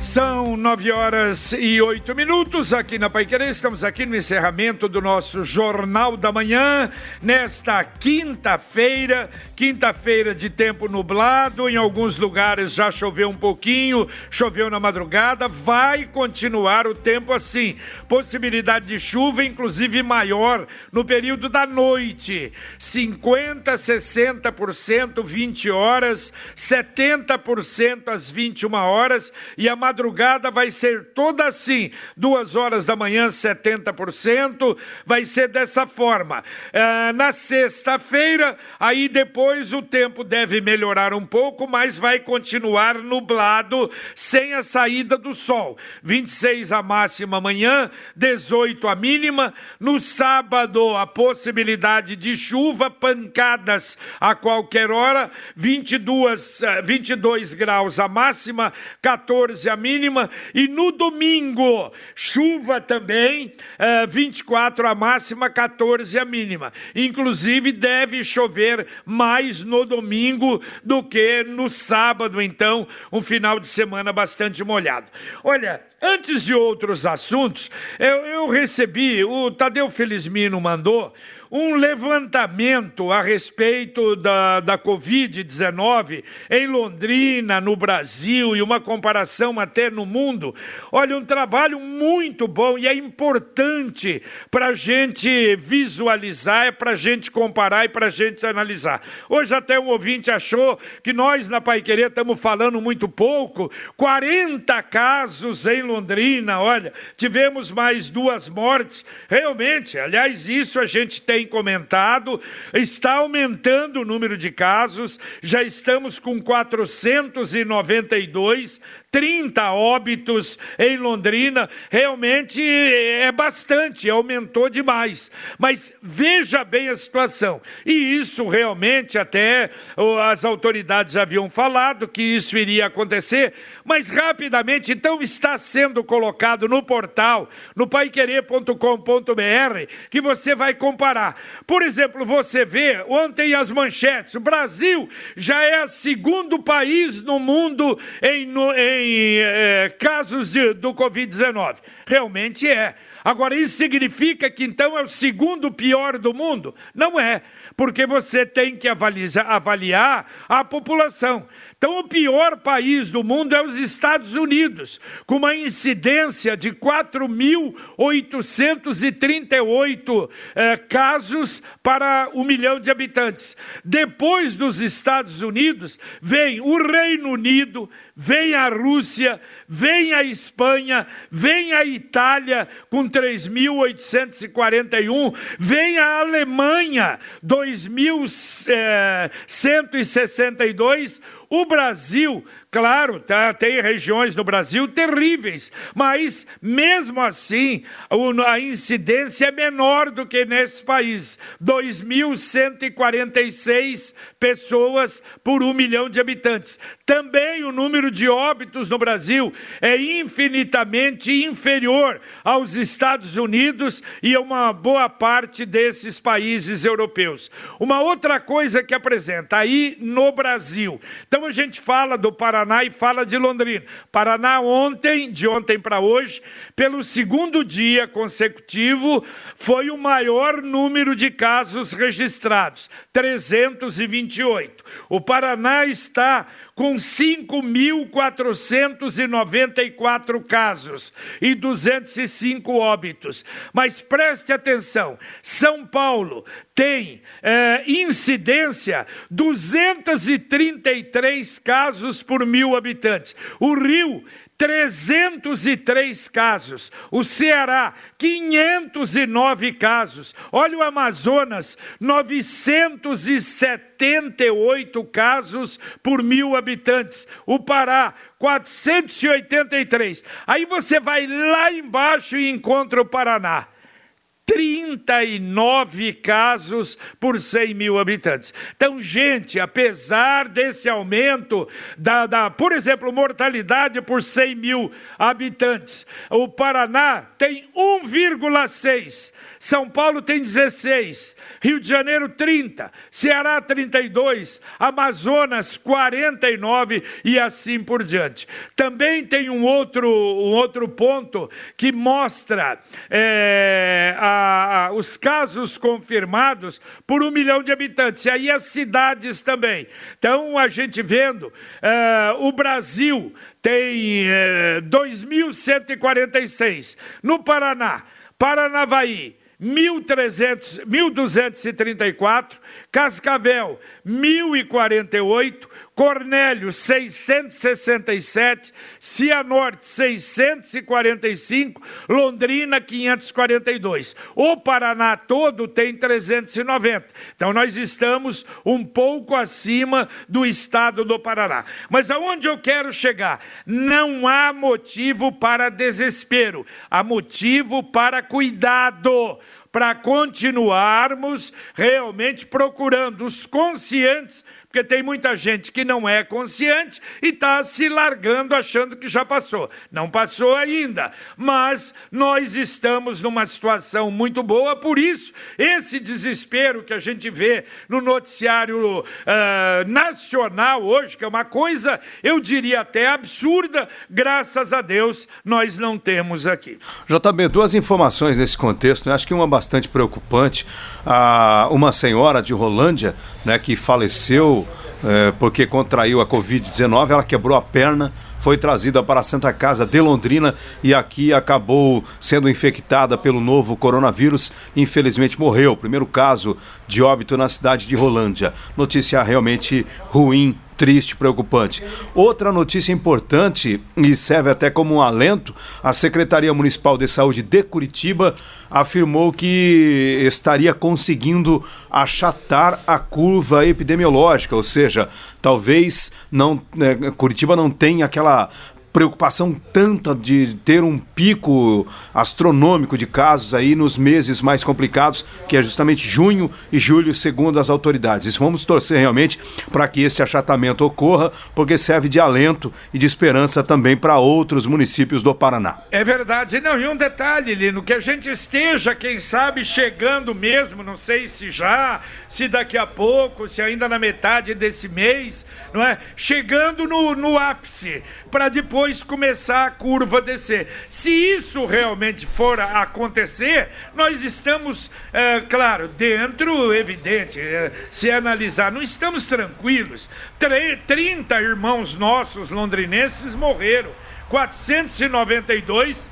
São nove horas e oito minutos aqui na Paiquerê. Estamos aqui no encerramento do nosso Jornal da Manhã, nesta quinta-feira, quinta-feira de tempo nublado. Em alguns lugares já choveu um pouquinho, choveu na madrugada. Vai continuar o tempo assim. Possibilidade de chuva, inclusive maior no período da noite: 50, 60%, 20 horas, 70% às 21 horas e a madrugada vai ser toda assim, duas horas da manhã, 70%, vai ser dessa forma. Ah, na sexta-feira, aí depois o tempo deve melhorar um pouco, mas vai continuar nublado, sem a saída do sol. 26 a máxima amanhã, 18 a mínima. No sábado, a possibilidade de chuva, pancadas a qualquer hora, 22, 22 ah, graus a máxima, 14 a mínima. E no domingo, chuva também, uh, eh, 24 a máxima, 14 a mínima. Inclusive, deve chover mais no domingo do que no sábado, então, um final de semana bastante molhado. Olha, antes de outros assuntos, eu, eu recebi, o Tadeu Felizmino mandou um levantamento a respeito da, da Covid-19 em Londrina, no Brasil, e uma comparação até no mundo. Olha, um trabalho muito bom e é importante para a gente visualizar, é para a gente comparar e para a gente analisar. Hoje até um ouvinte achou que nós na Pai Querer estamos falando muito pouco, 40 casos em Londrina, olha, tivemos mais duas mortes, realmente, aliás, isso a gente tem tem comentado, está aumentando o número de casos, já estamos com 492, 30 óbitos em Londrina, realmente é bastante, aumentou demais. Mas veja bem a situação. E isso realmente até as autoridades haviam falado que isso iria acontecer, mas rapidamente então está sendo colocado no portal, no paiquerê.com.br, que você vai comparar. Por exemplo, você vê ontem as manchetes, o Brasil já é o segundo país no mundo em, em em é, casos de, do Covid-19. Realmente é. Agora, isso significa que então é o segundo pior do mundo? Não é, porque você tem que avaliar, avaliar a população. Então, o pior país do mundo é os Estados Unidos, com uma incidência de 4.838 eh, casos para um milhão de habitantes. Depois dos Estados Unidos, vem o Reino Unido, vem a Rússia, vem a Espanha, vem a Itália com 3.841, vem a Alemanha, 2.162, o Brasil Claro, tá, tem regiões no Brasil terríveis, mas mesmo assim a incidência é menor do que nesse país. 2.146 pessoas por um milhão de habitantes. Também o número de óbitos no Brasil é infinitamente inferior aos Estados Unidos e a uma boa parte desses países europeus. Uma outra coisa que apresenta aí no Brasil. Então a gente fala do Paraná Paraná e fala de Londrina. Paraná ontem, de ontem para hoje, pelo segundo dia consecutivo, foi o maior número de casos registrados, 328. O Paraná está com 5.494 casos e 205 óbitos. Mas preste atenção: São Paulo tem é, incidência 233 casos por mil habitantes. O Rio 303 casos. O Ceará, 509 casos. Olha o Amazonas, 978 casos por mil habitantes. O Pará, 483. Aí você vai lá embaixo e encontra o Paraná. 39 casos por 100 mil habitantes. Então, gente, apesar desse aumento da, da, por exemplo, mortalidade por 100 mil habitantes, o Paraná tem 1,6 são Paulo tem 16, Rio de Janeiro 30, Ceará 32, Amazonas 49 e assim por diante. Também tem um outro, um outro ponto que mostra é, a, a, os casos confirmados por um milhão de habitantes, e aí as cidades também. Então, a gente vendo, é, o Brasil tem é, 2.146, no Paraná, Paranavaí, 1.234, Cascavel, 1.048, Cornélio, 667, Cianorte, 645, Londrina, 542. O Paraná todo tem 390. Então, nós estamos um pouco acima do estado do Paraná. Mas aonde eu quero chegar? Não há motivo para desespero, há motivo para cuidado para continuarmos realmente procurando os conscientes porque tem muita gente que não é consciente e está se largando achando que já passou. Não passou ainda, mas nós estamos numa situação muito boa, por isso, esse desespero que a gente vê no noticiário uh, nacional hoje, que é uma coisa, eu diria até absurda, graças a Deus, nós não temos aqui. JB, duas informações nesse contexto, né? acho que uma bastante preocupante. Ah, uma senhora de Rolândia, né, que faleceu é, porque contraiu a Covid-19, ela quebrou a perna, foi trazida para a Santa Casa de Londrina e aqui acabou sendo infectada pelo novo coronavírus. Infelizmente morreu. Primeiro caso de óbito na cidade de Rolândia. Notícia realmente ruim triste, preocupante. Outra notícia importante e serve até como um alento: a Secretaria Municipal de Saúde de Curitiba afirmou que estaria conseguindo achatar a curva epidemiológica, ou seja, talvez não né, Curitiba não tenha aquela preocupação tanta de ter um pico astronômico de casos aí nos meses mais complicados, que é justamente junho e julho, segundo as autoridades. vamos torcer realmente para que esse achatamento ocorra, porque serve de alento e de esperança também para outros municípios do Paraná. É verdade. Não, e um detalhe, Lino, que a gente esteja, quem sabe, chegando mesmo, não sei se já, se daqui a pouco, se ainda na metade desse mês, não é? Chegando no, no ápice, para depois depois começar a curva a descer. Se isso realmente for acontecer, nós estamos, é, claro, dentro, evidente, é, se analisar, não estamos tranquilos. 30 irmãos nossos londrinenses morreram, 492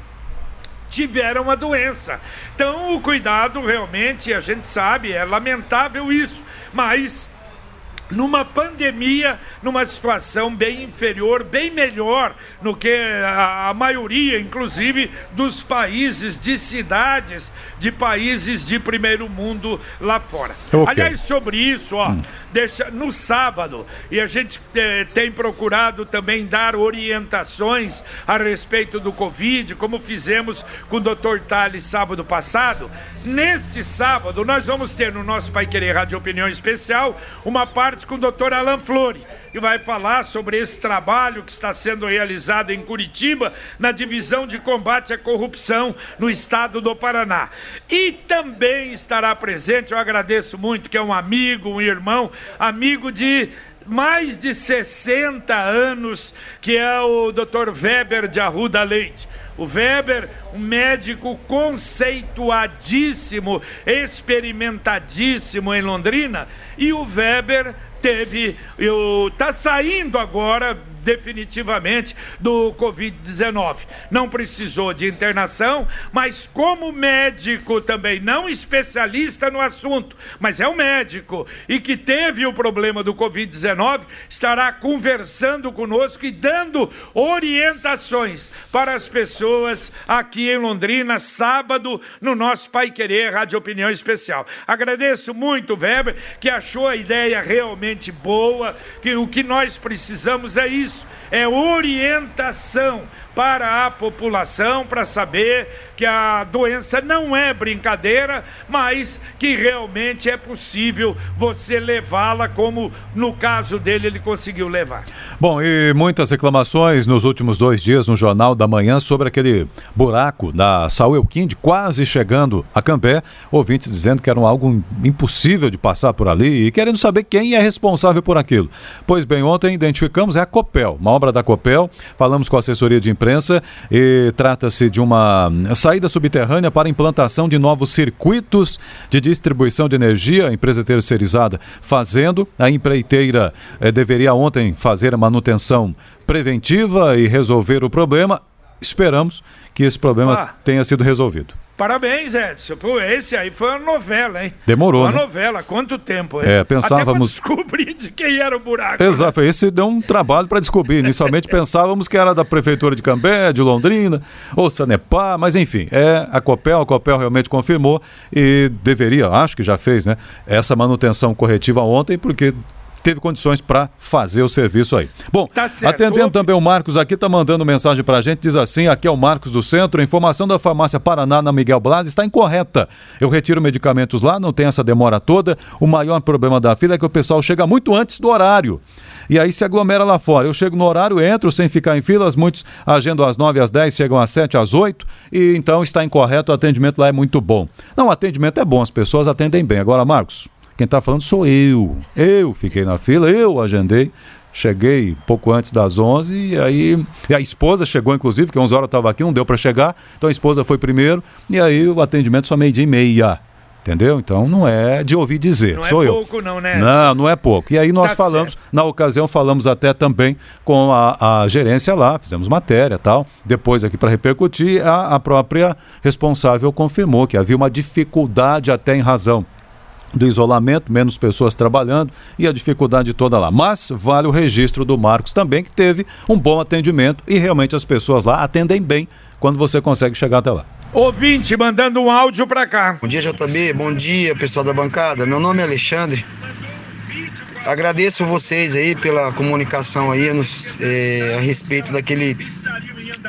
tiveram a doença. Então, o cuidado realmente, a gente sabe, é lamentável isso, mas numa pandemia, numa situação bem inferior, bem melhor no que a, a, maioria, inclusive, dos países, de cidades, de países de primeiro mundo lá fora. Okay. Aliás, sobre isso, ó, hum. deixa, no sábado, e a gente eh, tem procurado também dar orientações a respeito do Covid, como fizemos com o Dr. Tales sábado passado. Neste sábado, nós vamos ter no nosso Pai Querer Rádio Opinião Especial uma parte com o doutor Alan Flore, que vai falar sobre esse trabalho que está sendo realizado em Curitiba, na divisão de combate à corrupção no estado do Paraná. E também estará presente, eu agradeço muito, que é um amigo, um irmão, amigo de mais de 60 anos, que é o Dr. Weber de Arruda Leite. O Weber, um médico conceituadíssimo, experimentadíssimo em Londrina, e o Weber teve, está saindo agora definitivamente do Covid-19. Não precisou de internação, mas como médico também, não especialista no assunto, mas é um médico e que teve o problema do Covid-19, estará conversando conosco e dando orientações para as pessoas aqui em Londrina, sábado, no nosso Pai Querer Rádio Opinião Especial. Agradeço muito, Weber, que achou a ideia realmente boa, que o que nós precisamos é isso é orientação para a população, para saber que a doença não é brincadeira, mas que realmente é possível você levá-la, como no caso dele ele conseguiu levar. Bom, e muitas reclamações nos últimos dois dias no Jornal da Manhã sobre aquele buraco da Sauelquinde quase chegando a Cambé, ouvintes dizendo que era algo impossível de passar por ali e querendo saber quem é responsável por aquilo. Pois bem, ontem identificamos é a Copel, uma obra da Copel, falamos com a assessoria de imprensa e trata-se de uma saída subterrânea para implantação de novos circuitos de distribuição de energia, a empresa terceirizada fazendo. A empreiteira eh, deveria ontem fazer a manutenção preventiva e resolver o problema. Esperamos que esse problema ah. tenha sido resolvido. Parabéns, Edson. Pô, esse aí foi uma novela, hein? Demorou, uma né? novela. Quanto tempo, hein? É, pensávamos... Até descobrir de quem era o buraco. Exato. Né? Esse deu um trabalho para descobrir. Inicialmente pensávamos que era da Prefeitura de Cambé, de Londrina, ou Sanepar, mas enfim, é a Copel. A Copel realmente confirmou e deveria, acho que já fez, né? Essa manutenção corretiva ontem, porque teve condições para fazer o serviço aí. Bom, tá atendendo também o Marcos aqui, tá mandando mensagem para a gente, diz assim, aqui é o Marcos do Centro, a informação da farmácia Paraná na Miguel Blas está incorreta. Eu retiro medicamentos lá, não tem essa demora toda. O maior problema da fila é que o pessoal chega muito antes do horário. E aí se aglomera lá fora. Eu chego no horário, entro sem ficar em filas, muitos agendam às 9 às 10, chegam às 7 às 8, e então está incorreto, o atendimento lá é muito bom. Não, o atendimento é bom, as pessoas atendem bem. Agora, Marcos, quem está falando sou eu. Eu fiquei na fila, eu agendei. Cheguei pouco antes das 11 e aí e a esposa chegou, inclusive, que 11 horas eu estava aqui, não deu para chegar. Então a esposa foi primeiro e aí o atendimento só meio-dia e meia. Entendeu? Então não é de ouvir dizer, não é sou é eu. pouco não, né? Não, não é pouco. E aí nós tá falamos, certo. na ocasião falamos até também com a, a gerência lá, fizemos matéria tal. Depois aqui para repercutir, a, a própria responsável confirmou que havia uma dificuldade até em razão do isolamento, menos pessoas trabalhando e a dificuldade toda lá. Mas vale o registro do Marcos também, que teve um bom atendimento e realmente as pessoas lá atendem bem quando você consegue chegar até lá. Ouvinte mandando um áudio para cá. Bom dia, JB. Bom dia, pessoal da bancada. Meu nome é Alexandre. Agradeço vocês aí pela comunicação aí nos, é, a respeito daquele,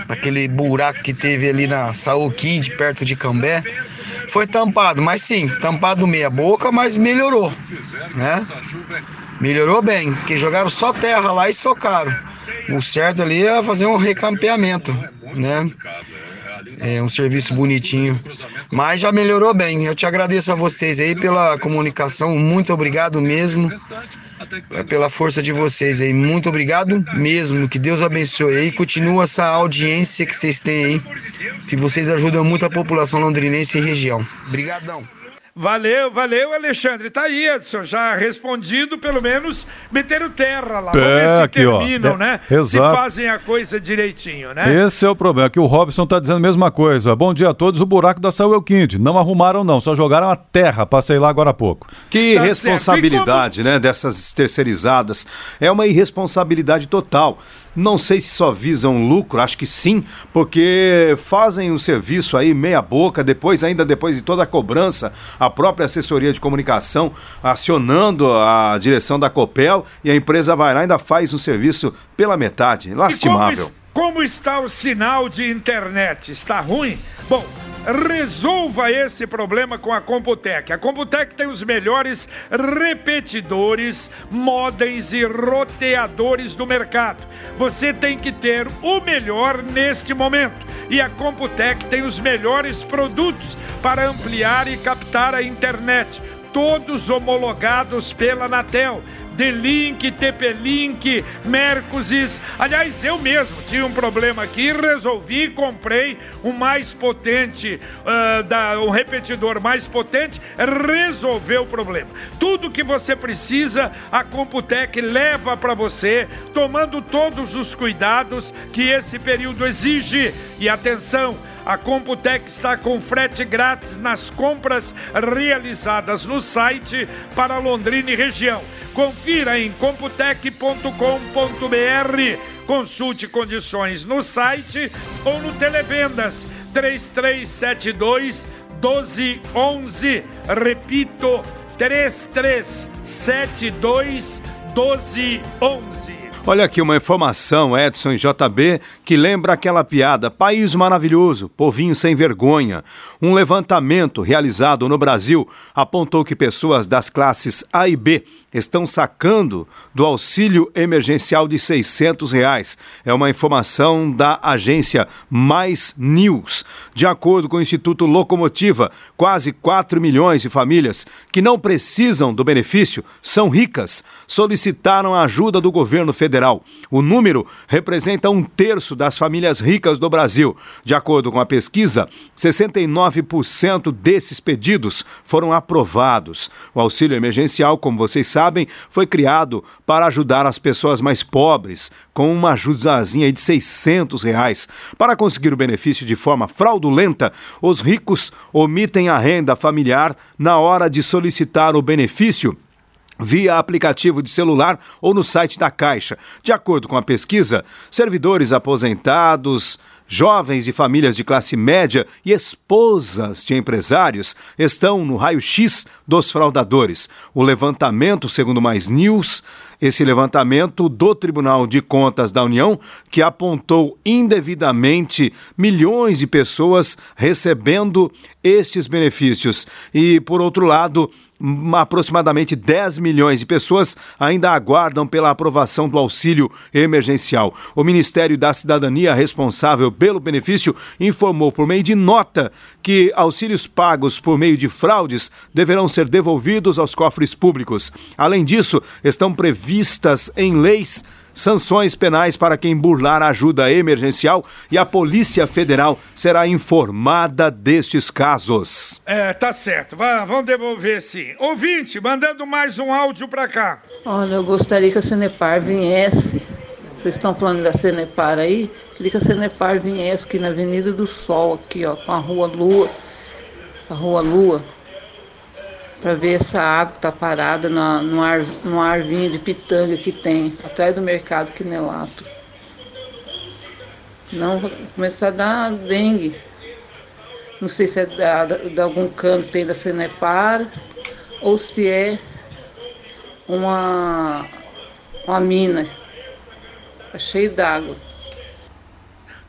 daquele buraco que teve ali na Saúl Kid, perto de Cambé foi tampado, mas sim, tampado meia boca, mas melhorou, né? Melhorou bem, porque jogaram só terra lá e socaram. O certo ali é fazer um recampeamento, né? É um serviço bonitinho. Mas já melhorou bem. Eu te agradeço a vocês aí pela comunicação. Muito obrigado mesmo. É pela força de vocês aí. Muito obrigado mesmo. Que Deus abençoe aí. Continua essa audiência que vocês têm aí. Que vocês ajudam muito a população londrinense e região. Obrigadão. Valeu, valeu, Alexandre. Tá aí, Edson, já respondido, pelo menos meteram terra lá. Vamos ver se aqui, terminam, ó. né? Exato. Se fazem a coisa direitinho, né? Esse é o problema, Aqui o Robson tá dizendo a mesma coisa. Bom dia a todos, o buraco da Saúl Quinte. Não arrumaram não, só jogaram a terra, passei lá agora há pouco. Que tá responsabilidade, como... né, dessas terceirizadas. É uma irresponsabilidade total. Não sei se só visam lucro, acho que sim, porque fazem o serviço aí meia boca, depois ainda depois de toda a cobrança, a própria assessoria de comunicação acionando a direção da Copel e a empresa vai lá ainda faz o serviço pela metade. Lastimável. Como, como está o sinal de internet? Está ruim? Bom, Resolva esse problema com a Computec. A Computec tem os melhores repetidores, modems e roteadores do mercado. Você tem que ter o melhor neste momento. E a Computec tem os melhores produtos para ampliar e captar a internet. Todos homologados pela Anatel D-Link, TP-Link, Mercosis. Aliás, eu mesmo tinha um problema aqui, resolvi, comprei um mais potente, uh, da, um repetidor mais potente, resolveu o problema. Tudo que você precisa, a Computec leva para você, tomando todos os cuidados que esse período exige. E atenção, a Computec está com frete grátis nas compras realizadas no site para Londrina e região. Confira em computec.com.br. Consulte condições no site ou no Televendas 3372 1211. Repito, 3372 1211. Olha aqui uma informação, Edson JB, que lembra aquela piada: País maravilhoso, povinho sem vergonha. Um levantamento realizado no Brasil apontou que pessoas das classes A e B estão sacando do auxílio emergencial de 600 reais. É uma informação da agência Mais News. De acordo com o Instituto Locomotiva, quase 4 milhões de famílias que não precisam do benefício são ricas, solicitaram a ajuda do governo federal. O número representa um terço das famílias ricas do Brasil. De acordo com a pesquisa, 69% desses pedidos foram aprovados. O auxílio emergencial, como vocês sabem, sabem, foi criado para ajudar as pessoas mais pobres, com uma ajudazinha de 600 reais. Para conseguir o benefício de forma fraudulenta, os ricos omitem a renda familiar na hora de solicitar o benefício via aplicativo de celular ou no site da Caixa. De acordo com a pesquisa, servidores aposentados, Jovens de famílias de classe média e esposas de empresários estão no raio-x dos fraudadores. O levantamento, segundo Mais News, esse levantamento do Tribunal de Contas da União, que apontou indevidamente milhões de pessoas recebendo estes benefícios. E, por outro lado, aproximadamente 10 milhões de pessoas ainda aguardam pela aprovação do auxílio emergencial. O Ministério da Cidadania, responsável pelo benefício, informou por meio de nota que auxílios pagos por meio de fraudes deverão ser devolvidos aos cofres públicos. Além disso, estão previstas em leis sanções penais para quem burlar a ajuda emergencial e a Polícia Federal será informada destes casos. É, tá certo. vamos devolver sim. Ouvinte, mandando mais um áudio para cá. Olha, eu gostaria que a Cenepar viesse. Vocês estão falando da Cenepar aí? Queria que a Cenepar viesse aqui na Avenida do Sol, aqui, ó, com a Rua Lua. A Rua Lua para ver essa água tá parada na, no, ar, no arvinho de pitanga que tem atrás do mercado Quinelato. Não começar a dar dengue. Não sei se é da, de algum canto que tem da Cenepar ou se é uma, uma mina. Tá cheio d'água.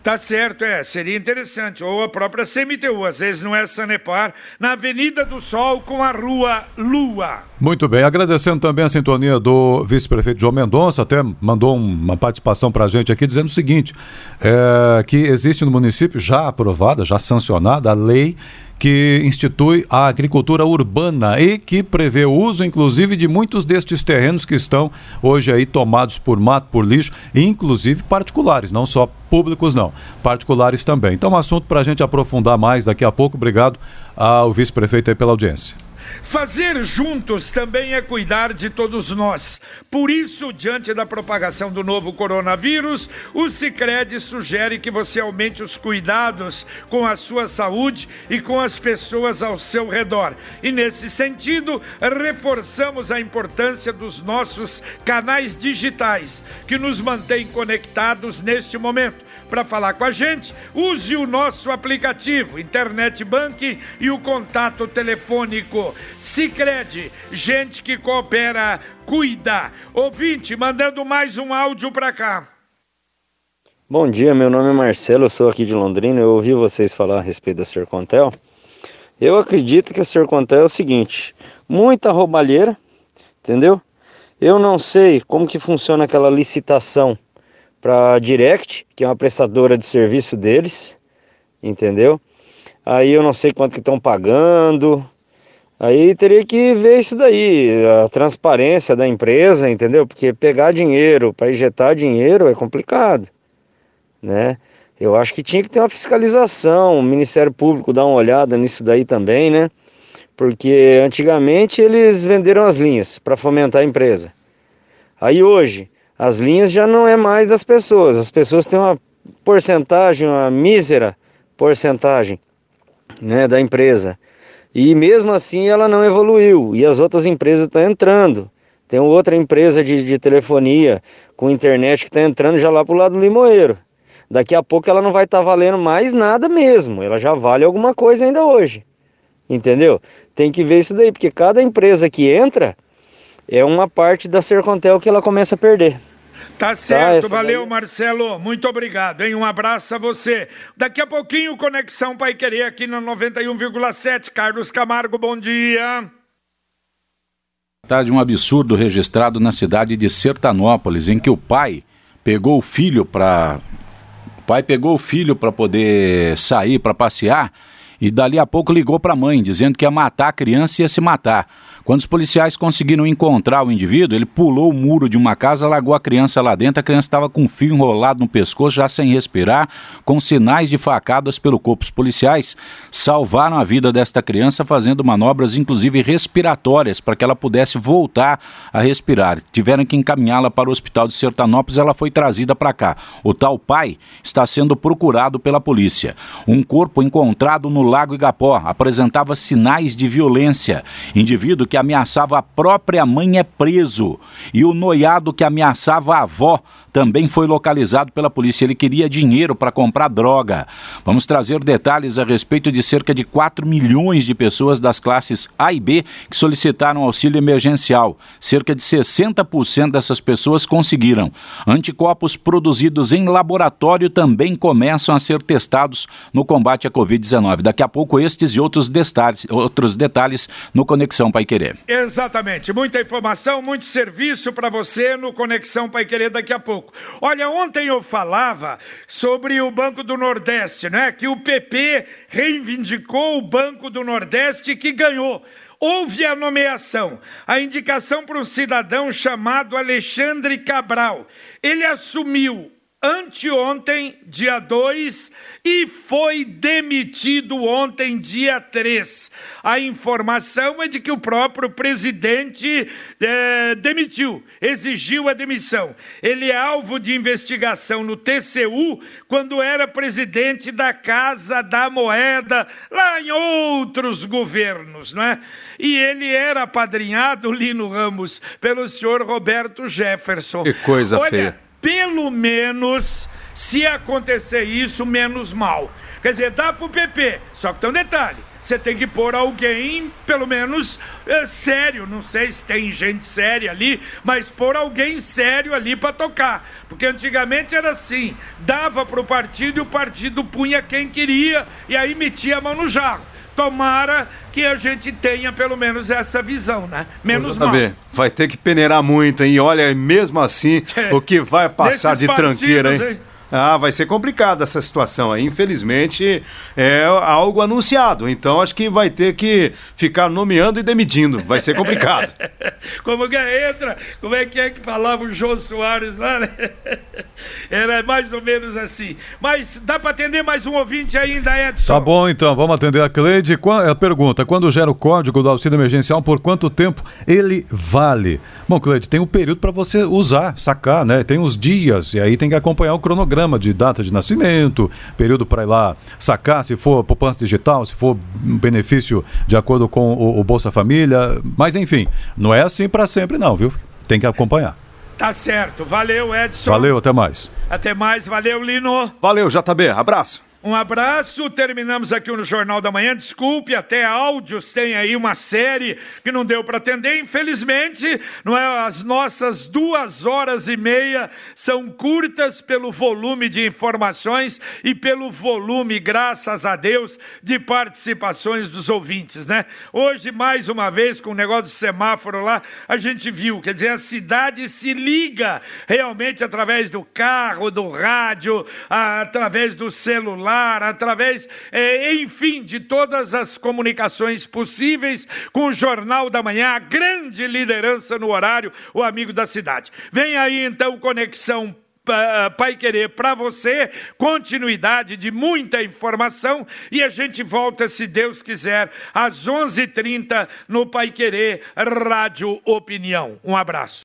Tá certo, é, seria interessante. Ou a própria CMTU, às vezes não é Sanepar, na Avenida do Sol com a Rua Lua. Muito bem, agradecendo também a sintonia do vice-prefeito João Mendonça, até mandou uma participação para a gente aqui dizendo o seguinte: é, que existe no município já aprovada, já sancionada a lei que institui a agricultura urbana e que prevê o uso, inclusive, de muitos destes terrenos que estão hoje aí tomados por mato, por lixo, inclusive particulares, não só públicos, não, particulares também. Então, um assunto para a gente aprofundar mais daqui a pouco. Obrigado ao vice-prefeito pela audiência. Fazer juntos também é cuidar de todos nós. Por isso, diante da propagação do novo coronavírus, o Sicredi sugere que você aumente os cuidados com a sua saúde e com as pessoas ao seu redor. E nesse sentido, reforçamos a importância dos nossos canais digitais que nos mantêm conectados neste momento para falar com a gente, use o nosso aplicativo, Internet Bank e o contato telefônico. Sicredi, gente que coopera, cuida. Ouvinte, mandando mais um áudio para cá. Bom dia, meu nome é Marcelo, eu sou aqui de Londrina. Eu ouvi vocês falar a respeito da Sercontel. Eu acredito que a Sercontel é o seguinte: muita roubalheira, entendeu? Eu não sei como que funciona aquela licitação para Direct, que é uma prestadora de serviço deles, entendeu? Aí eu não sei quanto que estão pagando. Aí teria que ver isso daí, a transparência da empresa, entendeu? Porque pegar dinheiro para injetar dinheiro é complicado, né? Eu acho que tinha que ter uma fiscalização, o Ministério Público dar uma olhada nisso daí também, né? Porque antigamente eles venderam as linhas para fomentar a empresa. Aí hoje as linhas já não é mais das pessoas. As pessoas têm uma porcentagem, uma mísera porcentagem né, da empresa. E mesmo assim ela não evoluiu. E as outras empresas estão entrando. Tem outra empresa de, de telefonia com internet que está entrando já lá para o lado do limoeiro. Daqui a pouco ela não vai estar tá valendo mais nada mesmo. Ela já vale alguma coisa ainda hoje. Entendeu? Tem que ver isso daí, porque cada empresa que entra é uma parte da Sercontel que ela começa a perder. Tá certo, tá, valeu, daí... Marcelo. Muito obrigado, hein? Um abraço a você. Daqui a pouquinho, Conexão Pai Querer aqui na 91,7. Carlos Camargo, bom dia. Tá de um absurdo registrado na cidade de Sertanópolis, em que o pai pegou o filho para o pai pegou o filho para poder sair para passear e dali a pouco ligou para a mãe dizendo que ia matar a criança e ia se matar. Quando os policiais conseguiram encontrar o indivíduo, ele pulou o muro de uma casa, largou a criança lá dentro. A criança estava com um fio enrolado no pescoço, já sem respirar, com sinais de facadas pelo corpo. Os policiais salvaram a vida desta criança, fazendo manobras, inclusive respiratórias, para que ela pudesse voltar a respirar. Tiveram que encaminhá-la para o hospital de Sertanópolis, ela foi trazida para cá. O tal pai está sendo procurado pela polícia. Um corpo encontrado no Lago Igapó apresentava sinais de violência. Indivíduo que ameaçava a própria mãe é preso. E o noiado que ameaçava a avó também foi localizado pela polícia. Ele queria dinheiro para comprar droga. Vamos trazer detalhes a respeito de cerca de 4 milhões de pessoas das classes A e B que solicitaram auxílio emergencial. Cerca de 60% dessas pessoas conseguiram. Anticorpos produzidos em laboratório também começam a ser testados no combate à Covid-19. Daqui a pouco, estes e outros detalhes, outros detalhes no Conexão Pai Querer. Exatamente. Muita informação, muito serviço para você no Conexão Pai Querer daqui a pouco. Olha, ontem eu falava sobre o Banco do Nordeste, né? Que o PP reivindicou o Banco do Nordeste que ganhou houve a nomeação, a indicação para um cidadão chamado Alexandre Cabral. Ele assumiu anteontem, dia 2, e foi demitido ontem, dia 3. A informação é de que o próprio presidente é, demitiu, exigiu a demissão. Ele é alvo de investigação no TCU quando era presidente da Casa da Moeda, lá em outros governos, não é? E ele era apadrinhado, Lino Ramos, pelo senhor Roberto Jefferson. Que coisa Olha, feia pelo menos, se acontecer isso, menos mal. Quer dizer, dá pro PP, só que tem um detalhe. Você tem que pôr alguém, pelo menos, é, sério. Não sei se tem gente séria ali, mas pôr alguém sério ali para tocar. Porque antigamente era assim: dava pro partido e o partido punha quem queria e aí metia a mão no jarro. Tomara que a gente tenha pelo menos essa visão, né? Menos mal. Vai ter que peneirar muito, hein? Olha, mesmo assim, é. o que vai passar de tranqueira, hein? hein? Ah, vai ser complicada essa situação aí. Infelizmente, é algo anunciado. Então, acho que vai ter que ficar nomeando e demitindo. Vai ser complicado. como que entra? Como é que é que falava o Jô Soares lá, né? Era mais ou menos assim. Mas dá para atender mais um ouvinte ainda, Edson? Tá bom, então. Vamos atender a Cleide. A pergunta, quando gera o código do auxílio emergencial, por quanto tempo ele vale? Bom, Cleide, tem um período para você usar, sacar, né? Tem os dias, e aí tem que acompanhar o cronograma de data de nascimento, período para ir lá sacar, se for poupança digital, se for benefício de acordo com o, o Bolsa Família. Mas enfim, não é assim para sempre, não, viu? Tem que acompanhar. Tá certo. Valeu, Edson. Valeu, até mais. Até mais. Valeu, Lino. Valeu, JB. Abraço. Um abraço, terminamos aqui no Jornal da Manhã. Desculpe, até áudios tem aí uma série que não deu para atender. Infelizmente, não é as nossas duas horas e meia são curtas pelo volume de informações e pelo volume, graças a Deus, de participações dos ouvintes, né? Hoje, mais uma vez, com o negócio do semáforo lá, a gente viu, quer dizer, a cidade se liga realmente através do carro, do rádio, através do celular celular, através, é, enfim, de todas as comunicações possíveis com o Jornal da Manhã, a grande liderança no horário, o amigo da cidade. Vem aí então Conexão Pai Querer para você, continuidade de muita informação e a gente volta, se Deus quiser, às 11h30 no Pai Querer Rádio Opinião. Um abraço.